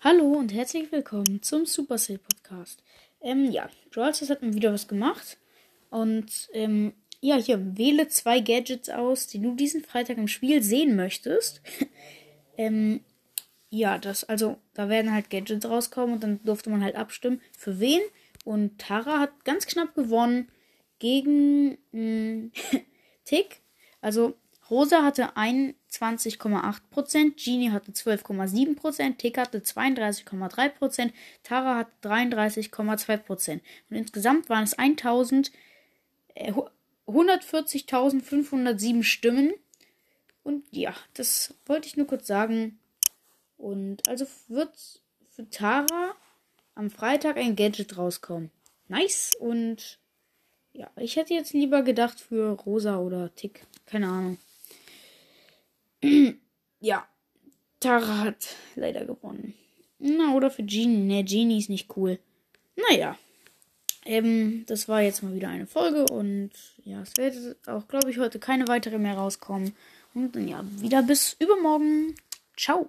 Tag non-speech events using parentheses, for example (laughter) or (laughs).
Hallo und herzlich willkommen zum Supercell Podcast. Ähm, ja, Brawlstars hat mal wieder was gemacht. Und, ähm, ja, hier, wähle zwei Gadgets aus, die du diesen Freitag im Spiel sehen möchtest. (laughs) ähm, ja, das, also, da werden halt Gadgets rauskommen und dann durfte man halt abstimmen, für wen. Und Tara hat ganz knapp gewonnen gegen mh, (laughs) Tick. Also, Rosa hatte 21,8%, Genie hatte 12,7%, Tick hatte 32,3%, Tara hatte 33,2%. Und insgesamt waren es 140.507 Stimmen. Und ja, das wollte ich nur kurz sagen. Und also wird für Tara am Freitag ein Gadget rauskommen. Nice. Und ja, ich hätte jetzt lieber gedacht für Rosa oder Tick. Keine Ahnung. Ja, Tara hat leider gewonnen. Na, oder für Genie. Ne, Genie ist nicht cool. Naja. Ähm, das war jetzt mal wieder eine Folge und ja, es wird auch, glaube ich, heute keine weitere mehr rauskommen. Und dann ja, wieder bis übermorgen. Ciao.